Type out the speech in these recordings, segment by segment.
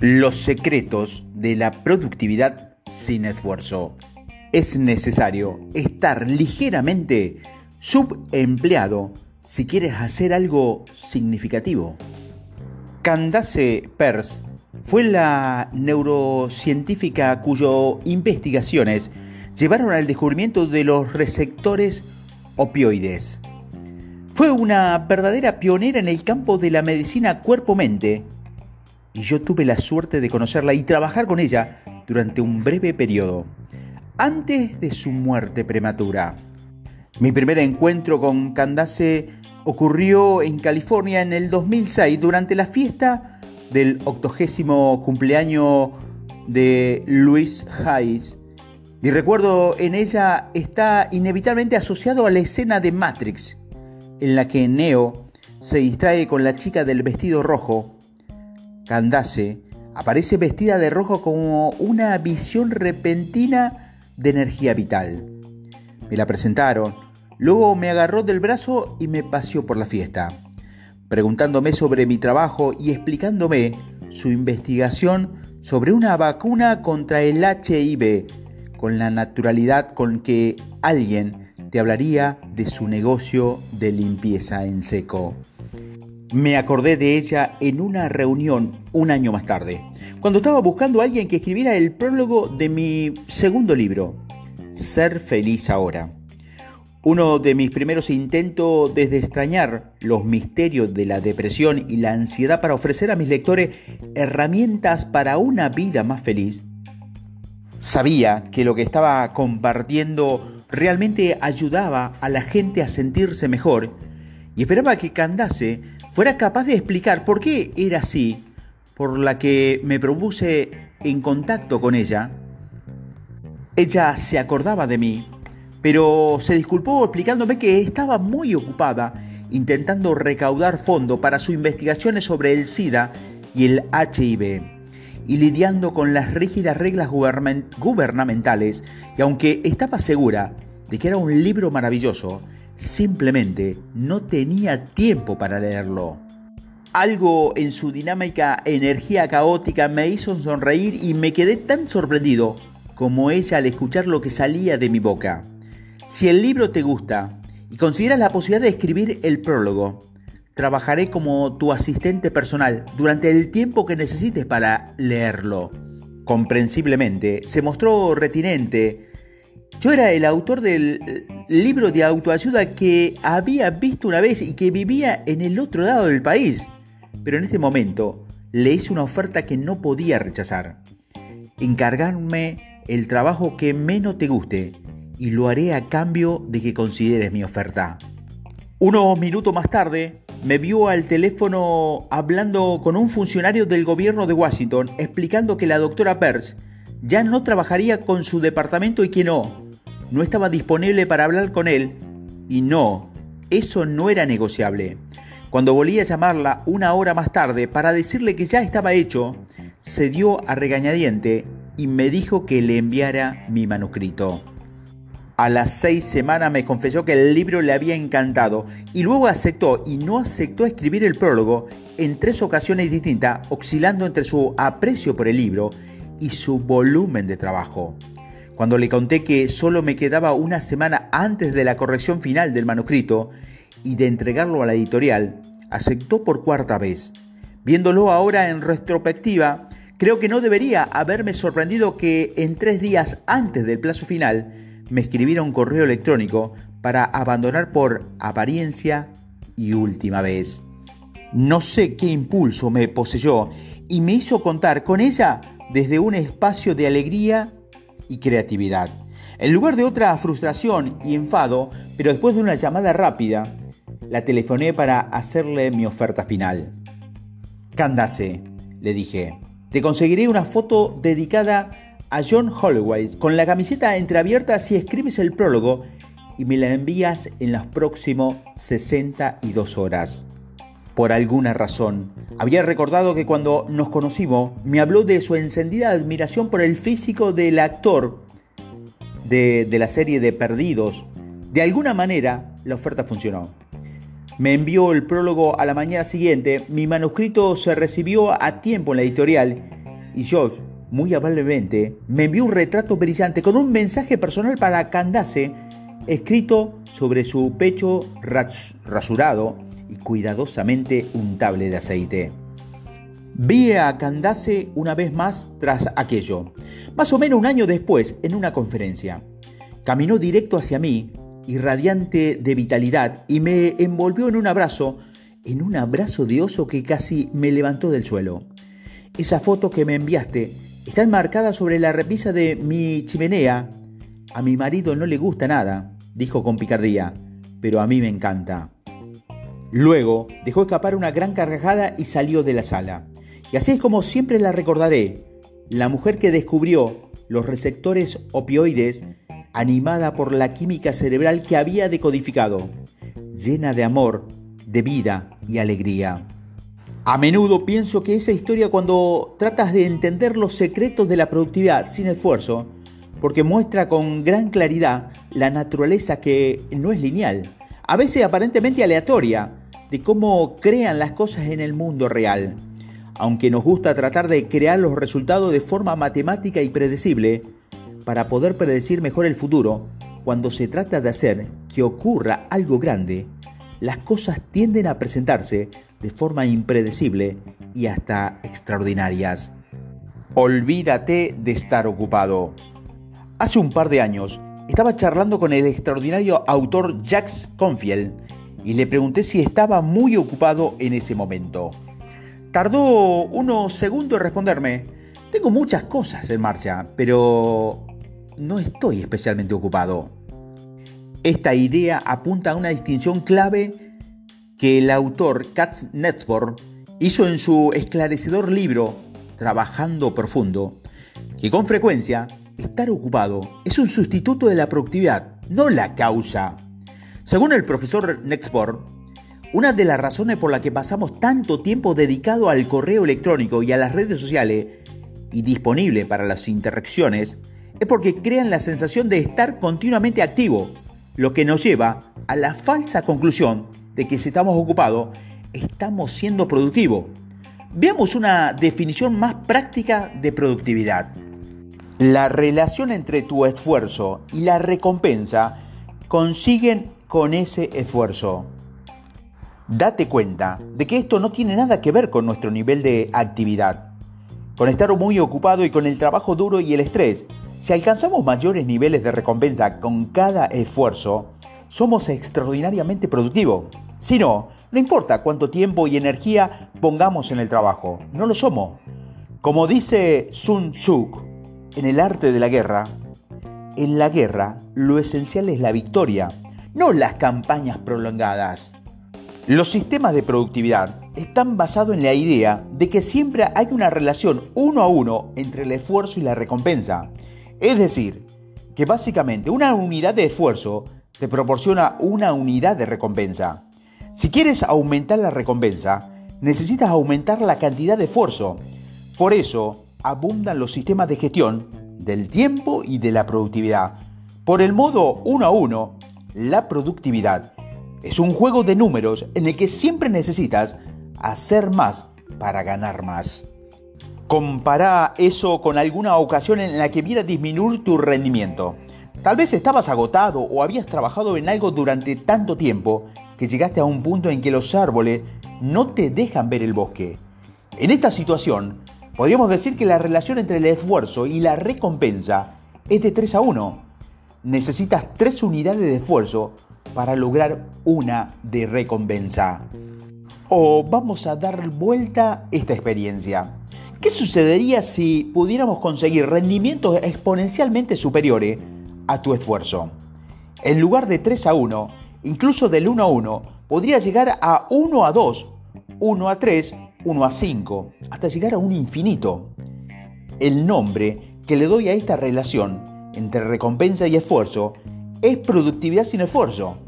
Los secretos de la productividad sin esfuerzo. Es necesario estar ligeramente subempleado si quieres hacer algo significativo. Candace Peirce fue la neurocientífica cuyas investigaciones llevaron al descubrimiento de los receptores opioides. Fue una verdadera pionera en el campo de la medicina cuerpo-mente y yo tuve la suerte de conocerla y trabajar con ella durante un breve periodo, antes de su muerte prematura. Mi primer encuentro con Candace ocurrió en California en el 2006 durante la fiesta del octogésimo cumpleaños de Luis Hayes. Mi recuerdo en ella está inevitablemente asociado a la escena de Matrix, en la que Neo se distrae con la chica del vestido rojo. Candace aparece vestida de rojo como una visión repentina de energía vital. Me la presentaron Luego me agarró del brazo y me paseó por la fiesta, preguntándome sobre mi trabajo y explicándome su investigación sobre una vacuna contra el HIV, con la naturalidad con que alguien te hablaría de su negocio de limpieza en seco. Me acordé de ella en una reunión un año más tarde, cuando estaba buscando a alguien que escribiera el prólogo de mi segundo libro, Ser feliz ahora. Uno de mis primeros intentos desde extrañar los misterios de la depresión y la ansiedad para ofrecer a mis lectores herramientas para una vida más feliz. Sabía que lo que estaba compartiendo realmente ayudaba a la gente a sentirse mejor y esperaba que Candace fuera capaz de explicar por qué era así, por la que me propuse en contacto con ella. Ella se acordaba de mí pero se disculpó explicándome que estaba muy ocupada intentando recaudar fondo para sus investigaciones sobre el SIDA y el HIV y lidiando con las rígidas reglas gubernamentales y aunque estaba segura de que era un libro maravilloso, simplemente no tenía tiempo para leerlo. Algo en su dinámica energía caótica me hizo sonreír y me quedé tan sorprendido como ella al escuchar lo que salía de mi boca. Si el libro te gusta y consideras la posibilidad de escribir el prólogo, trabajaré como tu asistente personal durante el tiempo que necesites para leerlo. Comprensiblemente, se mostró retinente. Yo era el autor del libro de autoayuda que había visto una vez y que vivía en el otro lado del país. Pero en este momento le hice una oferta que no podía rechazar. Encargarme el trabajo que menos te guste y lo haré a cambio de que consideres mi oferta. Unos minutos más tarde, me vio al teléfono hablando con un funcionario del gobierno de Washington explicando que la doctora Peirce ya no trabajaría con su departamento y que no, no estaba disponible para hablar con él y no, eso no era negociable. Cuando volví a llamarla una hora más tarde para decirle que ya estaba hecho, se dio a regañadiente y me dijo que le enviara mi manuscrito. A las seis semanas me confesó que el libro le había encantado y luego aceptó y no aceptó escribir el prólogo en tres ocasiones distintas, oscilando entre su aprecio por el libro y su volumen de trabajo. Cuando le conté que solo me quedaba una semana antes de la corrección final del manuscrito y de entregarlo a la editorial, aceptó por cuarta vez. Viéndolo ahora en retrospectiva, creo que no debería haberme sorprendido que en tres días antes del plazo final, me escribiera un correo electrónico para abandonar por apariencia y última vez. No sé qué impulso me poseyó y me hizo contar con ella desde un espacio de alegría y creatividad. En lugar de otra frustración y enfado, pero después de una llamada rápida, la telefoné para hacerle mi oferta final. Candace, le dije, te conseguiré una foto dedicada a John Holloway con la camiseta entreabierta si escribes el prólogo y me la envías en las próximas 62 horas. Por alguna razón, había recordado que cuando nos conocimos me habló de su encendida admiración por el físico del actor de, la serie de Perdidos. De alguna manera, la oferta funcionó. Me envió el prólogo a la mañana siguiente, mi manuscrito se recibió a tiempo en la editorial y Josh, muy amablemente, me envió un retrato brillante con un mensaje personal para Candace escrito sobre su pecho rasurado y cuidadosamente untable de aceite. Vi a Candace una vez más tras aquello, más o menos un año después, en una conferencia. Caminó directo hacia mí, irradiante de vitalidad, y me envolvió en un abrazo, en un abrazo de oso que casi me levantó del suelo. Esa foto que me enviaste está enmarcada sobre la repisa de mi chimenea. A mi marido no le gusta nada, dijo con picardía, pero a mí me encanta. Luego dejó escapar una gran carcajada y salió de la sala. Y así es como siempre la recordaré, la mujer que descubrió los receptores opioides animada por la química cerebral que había decodificado, llena de amor, de vida y alegría. A menudo pienso que esa historia cuando tratas de entender los secretos de la productividad sin esfuerzo, porque muestra con gran claridad la naturaleza que no es lineal, a veces aparentemente aleatoria, de cómo crean las cosas en el mundo real. Aunque nos gusta tratar de crear los resultados de forma matemática y predecible, para poder predecir mejor el futuro, cuando se trata de hacer que ocurra algo grande, las cosas tienden a presentarse de forma impredecible y hasta extraordinarias. Olvídate de estar ocupado. Hace un par de años estaba charlando con el extraordinario autor Jacques Confield y le pregunté si estaba muy ocupado en ese momento. Tardó unos segundos en responderme. Tengo muchas cosas en marcha, pero no estoy especialmente ocupado. Esta idea apunta a una distinción clave que el autor Katz Network hizo en su esclarecedor libro Trabajando Profundo, que con frecuencia estar ocupado es un sustituto de la productividad, no la causa. Según el profesor Nexborn, una de las razones por las que pasamos tanto tiempo dedicado al correo electrónico y a las redes sociales y disponible para las interacciones es porque crean la sensación de estar continuamente activo, lo que nos lleva a la falsa conclusión de que si estamos ocupados, estamos siendo productivos. Veamos una definición más práctica de productividad. La relación entre tu esfuerzo y la recompensa consiguen con ese esfuerzo. Date cuenta de que esto no tiene nada que ver con nuestro nivel de actividad. Con estar muy ocupado y con el trabajo duro y el estrés, si alcanzamos mayores niveles de recompensa con cada esfuerzo, somos extraordinariamente productivos. Si no, no importa cuánto tiempo y energía pongamos en el trabajo, no lo somos. Como dice Sun Tzu en el arte de la guerra, en la guerra lo esencial es la victoria, no las campañas prolongadas. Los sistemas de productividad están basados en la idea de que siempre hay una relación uno a uno entre el esfuerzo y la recompensa. Es decir, que básicamente una unidad de esfuerzo te proporciona una unidad de recompensa. Si quieres aumentar la recompensa, necesitas aumentar la cantidad de esfuerzo. Por eso abundan los sistemas de gestión del tiempo y de la productividad. Por el modo uno a uno, la productividad es un juego de números en el que siempre necesitas hacer más para ganar más. Compara eso con alguna ocasión en la que viera disminuir tu rendimiento. Tal vez estabas agotado o habías trabajado en algo durante tanto tiempo que llegaste a un punto en que los árboles no te dejan ver el bosque. En esta situación, podríamos decir que la relación entre el esfuerzo y la recompensa es de 3 a 1. Necesitas 3 unidades de esfuerzo para lograr una de recompensa. O vamos a dar vuelta esta experiencia. ¿Qué sucedería si pudiéramos conseguir rendimientos exponencialmente superiores a tu esfuerzo. En lugar de 3 a 1, incluso del 1 a 1, podría llegar a 1 a 2, 1 a 3, 1 a 5, hasta llegar a un infinito. El nombre que le doy a esta relación entre recompensa y esfuerzo es productividad sin esfuerzo.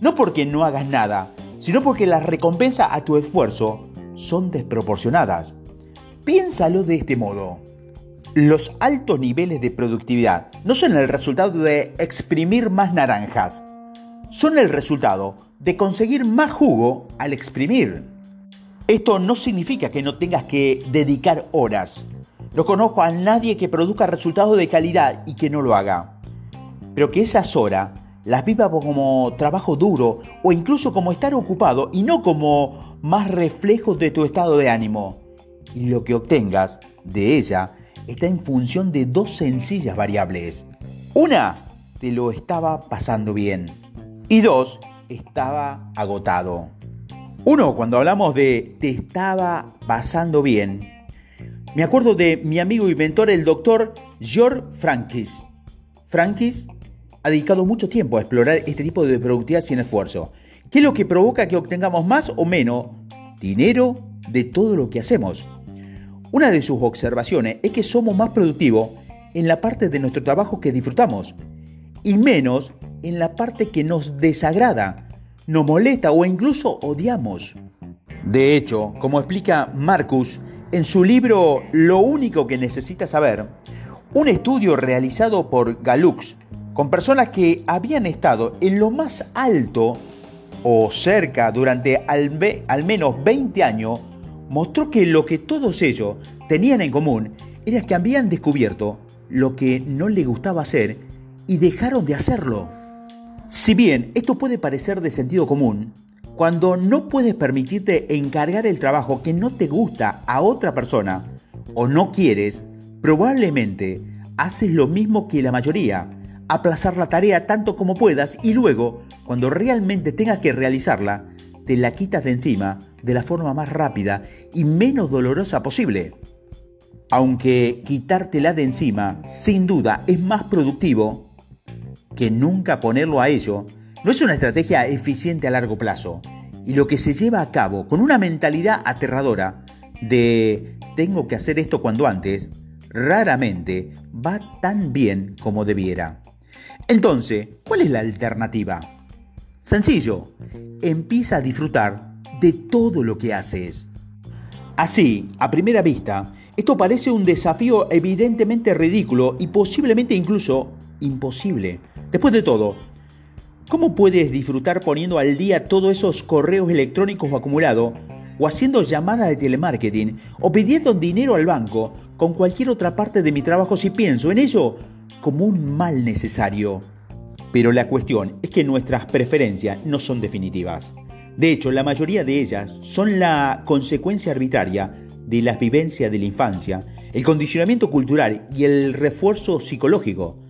No porque no hagas nada, sino porque las recompensas a tu esfuerzo son desproporcionadas. Piénsalo de este modo. Los altos niveles de productividad no son el resultado de exprimir más naranjas, son el resultado de conseguir más jugo al exprimir. Esto no significa que no tengas que dedicar horas. No conozco a nadie que produzca resultados de calidad y que no lo haga. Pero que esas horas las viva como trabajo duro o incluso como estar ocupado y no como más reflejos de tu estado de ánimo. Y lo que obtengas de ella está en función de dos sencillas variables. Una, te lo estaba pasando bien. Y dos, estaba agotado. Uno, cuando hablamos de te estaba pasando bien, me acuerdo de mi amigo y mentor, el doctor George Frankis. Frankis ha dedicado mucho tiempo a explorar este tipo de productividad sin esfuerzo. ¿Qué es lo que provoca que obtengamos más o menos dinero de todo lo que hacemos? Una de sus observaciones es que somos más productivos en la parte de nuestro trabajo que disfrutamos y menos en la parte que nos desagrada, nos molesta o incluso odiamos. De hecho, como explica Marcus en su libro Lo único que necesitas saber, un estudio realizado por Galux con personas que habían estado en lo más alto o cerca durante al, al, menos 20 años, mostró que lo que todos ellos tenían en común era que habían descubierto lo que no les gustaba hacer y dejaron de hacerlo. Si bien esto puede parecer de sentido común, cuando no puedes permitirte encargar el trabajo que no te gusta a otra persona o no quieres, probablemente haces lo mismo que la mayoría, aplazar la tarea tanto como puedas y luego, cuando realmente tengas que realizarla, te la quitas de encima de la forma más rápida y menos dolorosa posible. Aunque quitártela de encima, sin duda, es más productivo que nunca ponerlo a ello, no es una estrategia eficiente a largo plazo. Y lo que se lleva a cabo con una mentalidad aterradora de tengo que hacer esto cuando antes, raramente va tan bien como debiera. Entonces, ¿cuál es la alternativa? Sencillo, empieza a disfrutar de todo lo que haces. Así, a primera vista, esto parece un desafío evidentemente ridículo y posiblemente incluso imposible. Después de todo, ¿cómo puedes disfrutar poniendo al día todos esos correos electrónicos acumulados o haciendo llamadas de telemarketing o pidiendo dinero al banco con cualquier otra parte de mi trabajo si pienso en ello como un mal necesario. Pero la cuestión es que nuestras preferencias no son definitivas. De hecho, la mayoría de ellas son la consecuencia arbitraria de las vivencias de la infancia, el condicionamiento cultural y el refuerzo psicológico.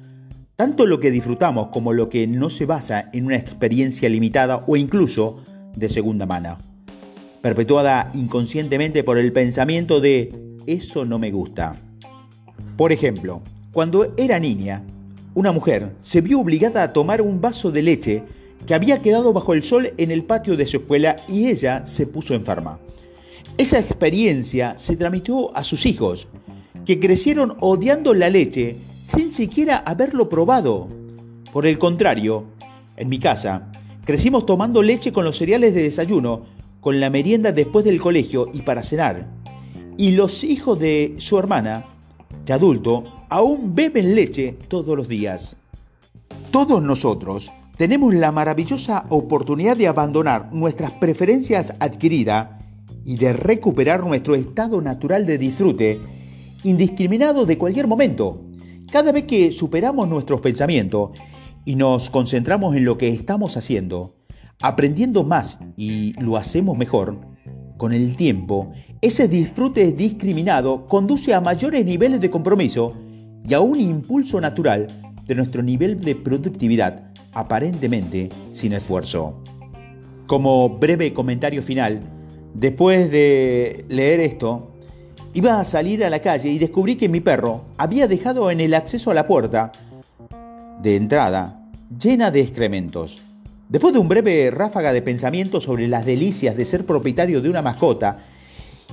Tanto lo que disfrutamos como lo que no se basa en una experiencia limitada o incluso de segunda mano, perpetuada inconscientemente por el pensamiento de eso no me gusta. Por ejemplo, cuando era niña, una mujer se vio obligada a tomar un vaso de leche que había quedado bajo el sol en el patio de su escuela y ella se puso enferma. Esa experiencia se transmitió a sus hijos, que crecieron odiando la leche sin siquiera haberlo probado. Por el contrario, en mi casa, crecimos tomando leche con los cereales de desayuno, con la merienda después del colegio y para cenar. Y los hijos de su hermana, de adulto, aún beben leche todos los días. Todos nosotros tenemos la maravillosa oportunidad de abandonar nuestras preferencias adquiridas y de recuperar nuestro estado natural de disfrute indiscriminado de cualquier momento. Cada vez que superamos nuestros pensamientos y nos concentramos en lo que estamos haciendo, aprendiendo más y lo hacemos mejor, con el tiempo, ese disfrute discriminado conduce a mayores niveles de compromiso y a un impulso natural de nuestro nivel de productividad, aparentemente sin esfuerzo. Como breve comentario final, después de leer esto, iba a salir a la calle y descubrí que mi perro había dejado en el acceso a la puerta de entrada llena de excrementos. Después de un breve ráfaga de pensamiento sobre las delicias de ser propietario de una mascota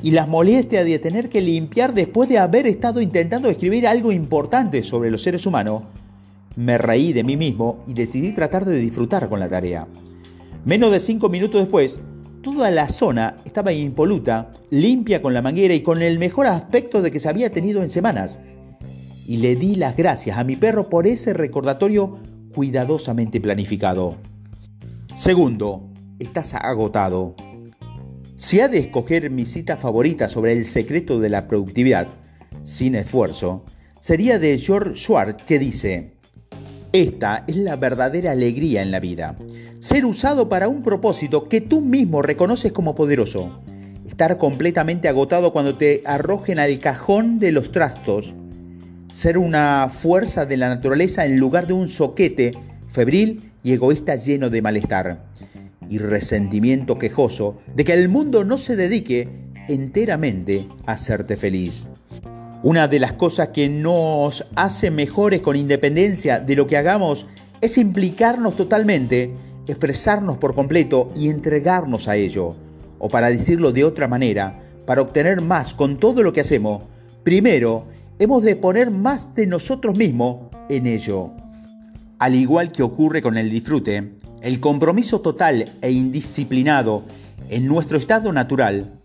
y las molestias de tener que limpiar después de haber estado intentando escribir algo importante sobre los seres humanos, me reí de mí mismo y decidí tratar de disfrutar con la tarea. Menos de cinco minutos después, toda la zona estaba impoluta, limpia con la manguera y con el mejor aspecto de que se había tenido en semanas. Y le di las gracias a mi perro por ese recordatorio cuidadosamente planificado. Segundo, estás agotado. Si ha de escoger mi cita favorita sobre el secreto de la productividad, sin esfuerzo, sería de George Schwartz que dice, esta es la verdadera alegría en la vida, ser usado para un propósito que tú mismo reconoces como poderoso, estar completamente agotado cuando te arrojen al cajón de los trastos, ser una fuerza de la naturaleza en lugar de un soquete febril y egoísta lleno de malestar y resentimiento quejoso de que el mundo no se dedique enteramente a hacerte feliz. Una de las cosas que nos hace mejores con independencia de lo que hagamos es implicarnos totalmente, expresarnos por completo y entregarnos a ello. O para decirlo de otra manera, para obtener más con todo lo que hacemos, primero hemos de poner más de nosotros mismos en ello. Al igual que ocurre con el disfrute, el compromiso total e indisciplinado en nuestro estado natural,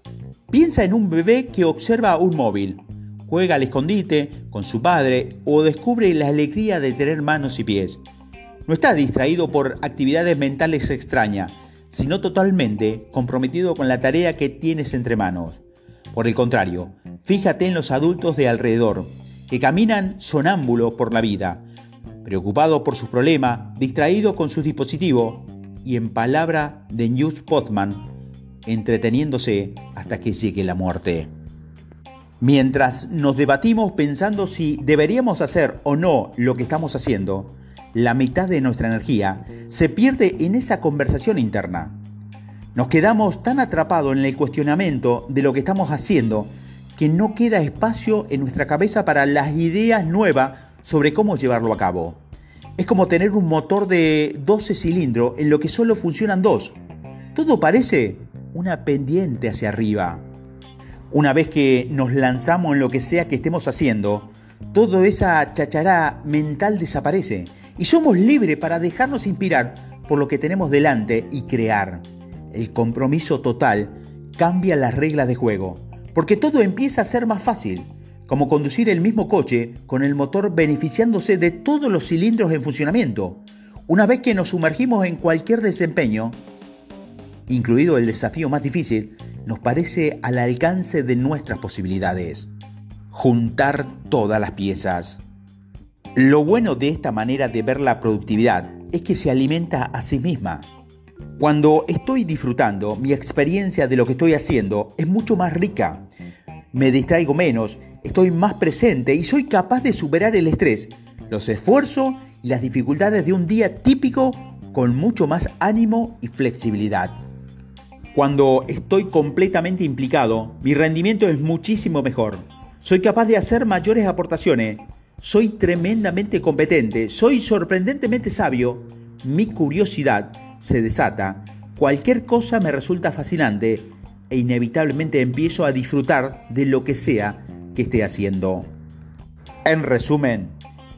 piensa en un bebé que observa un móvil, juega al escondite con su padre o descubre la alegría de tener manos y pies. No está distraído por actividades mentales extrañas, sino totalmente comprometido con la tarea que tienes entre manos. Por el contrario, fíjate en los adultos de alrededor, que caminan sonámbulos por la vida, preocupado por sus problemas, distraído con su dispositivo y en palabra de News Potman, entreteniéndose hasta que llegue la muerte. Mientras nos debatimos pensando si deberíamos hacer o no lo que estamos haciendo, la mitad de nuestra energía se pierde en esa conversación interna. Nos quedamos tan atrapados en el cuestionamiento de lo que estamos haciendo que no queda espacio en nuestra cabeza para las ideas nuevas sobre cómo llevarlo a cabo. Es como tener un motor de 12 cilindros en lo que solo funcionan dos. Todo parece una pendiente hacia arriba. Una vez que nos lanzamos en lo que sea que estemos haciendo, toda esa chachará mental desaparece y somos libres para dejarnos inspirar por lo que tenemos delante y crear. El compromiso total cambia las reglas de juego, porque todo empieza a ser más fácil como conducir el mismo coche con el motor beneficiándose de todos los cilindros en funcionamiento. Una vez que nos sumergimos en cualquier desempeño, incluido el desafío más difícil, nos parece al alcance de nuestras posibilidades. Juntar todas las piezas. Lo bueno de esta manera de ver la productividad es que se alimenta a sí misma. Cuando estoy disfrutando, mi experiencia de lo que estoy haciendo es mucho más rica. Me distraigo menos estoy más presente y soy capaz de superar el estrés, los esfuerzos y las dificultades de un día típico con mucho más ánimo y flexibilidad. Cuando estoy completamente implicado, mi rendimiento es muchísimo mejor. Soy capaz de hacer mayores aportaciones. Soy tremendamente competente. Soy sorprendentemente sabio. Mi curiosidad se desata. Cualquier cosa me resulta fascinante e inevitablemente empiezo a disfrutar de lo que sea que esté haciendo. En resumen,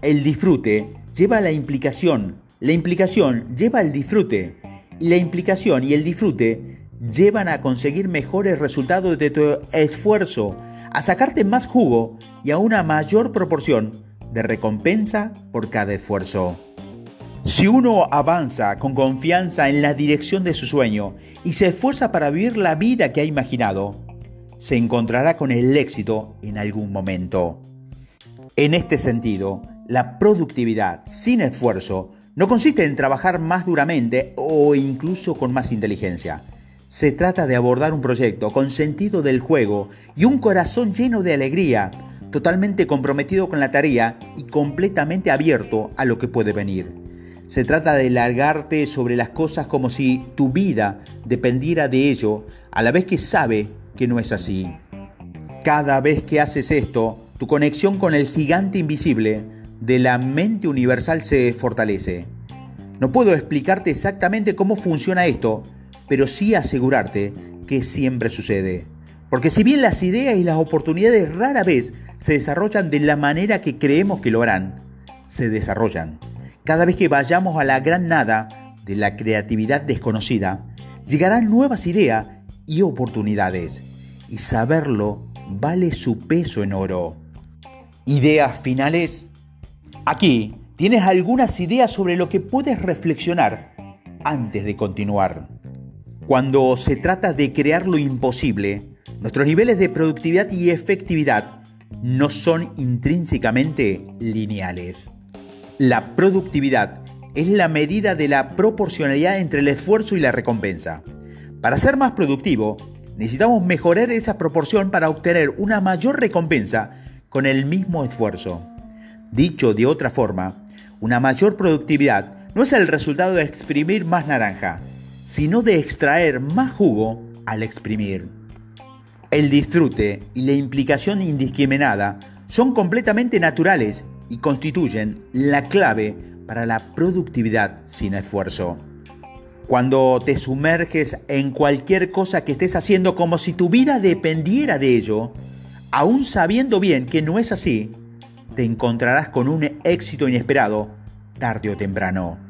el disfrute lleva a la implicación, la implicación lleva al disfrute y la implicación y el disfrute llevan a conseguir mejores resultados de tu esfuerzo, a sacarte más jugo y a una mayor proporción de recompensa por cada esfuerzo. Si uno avanza con confianza en la dirección de su sueño y se esfuerza para vivir la vida que ha imaginado, se encontrará con el éxito en algún momento. En este sentido, la productividad sin esfuerzo no consiste en trabajar más duramente o incluso con más inteligencia. Se trata de abordar un proyecto con sentido del juego y un corazón lleno de alegría, totalmente comprometido con la tarea y completamente abierto a lo que puede venir. Se trata de largarte sobre las cosas como si tu vida dependiera de ello, a la vez que sabe que no es así. Cada vez que haces esto, tu conexión con el gigante invisible de la mente universal se fortalece. No puedo explicarte exactamente cómo funciona esto, pero sí asegurarte que siempre sucede. Porque si bien las ideas y las oportunidades rara vez se desarrollan de la manera que creemos que lo harán, se desarrollan. Cada vez que vayamos a la gran nada de la creatividad desconocida, llegarán nuevas ideas y oportunidades. Y saberlo vale su peso en oro. Ideas finales. Aquí tienes algunas ideas sobre lo que puedes reflexionar antes de continuar. Cuando se trata de crear lo imposible, nuestros niveles de productividad y efectividad no son intrínsecamente lineales. La productividad es la medida de la proporcionalidad entre el esfuerzo y la recompensa. Para ser más productivo, necesitamos mejorar esa proporción para obtener una mayor recompensa con el mismo esfuerzo. Dicho de otra forma, una mayor productividad no es el resultado de exprimir más naranja, sino de extraer más jugo al exprimir. El disfrute y la implicación indiscriminada son completamente naturales y constituyen la clave para la productividad sin esfuerzo. Cuando te sumerges en cualquier cosa que estés haciendo como si tu vida dependiera de ello, aún sabiendo bien que no es así, te encontrarás con un éxito inesperado tarde o temprano.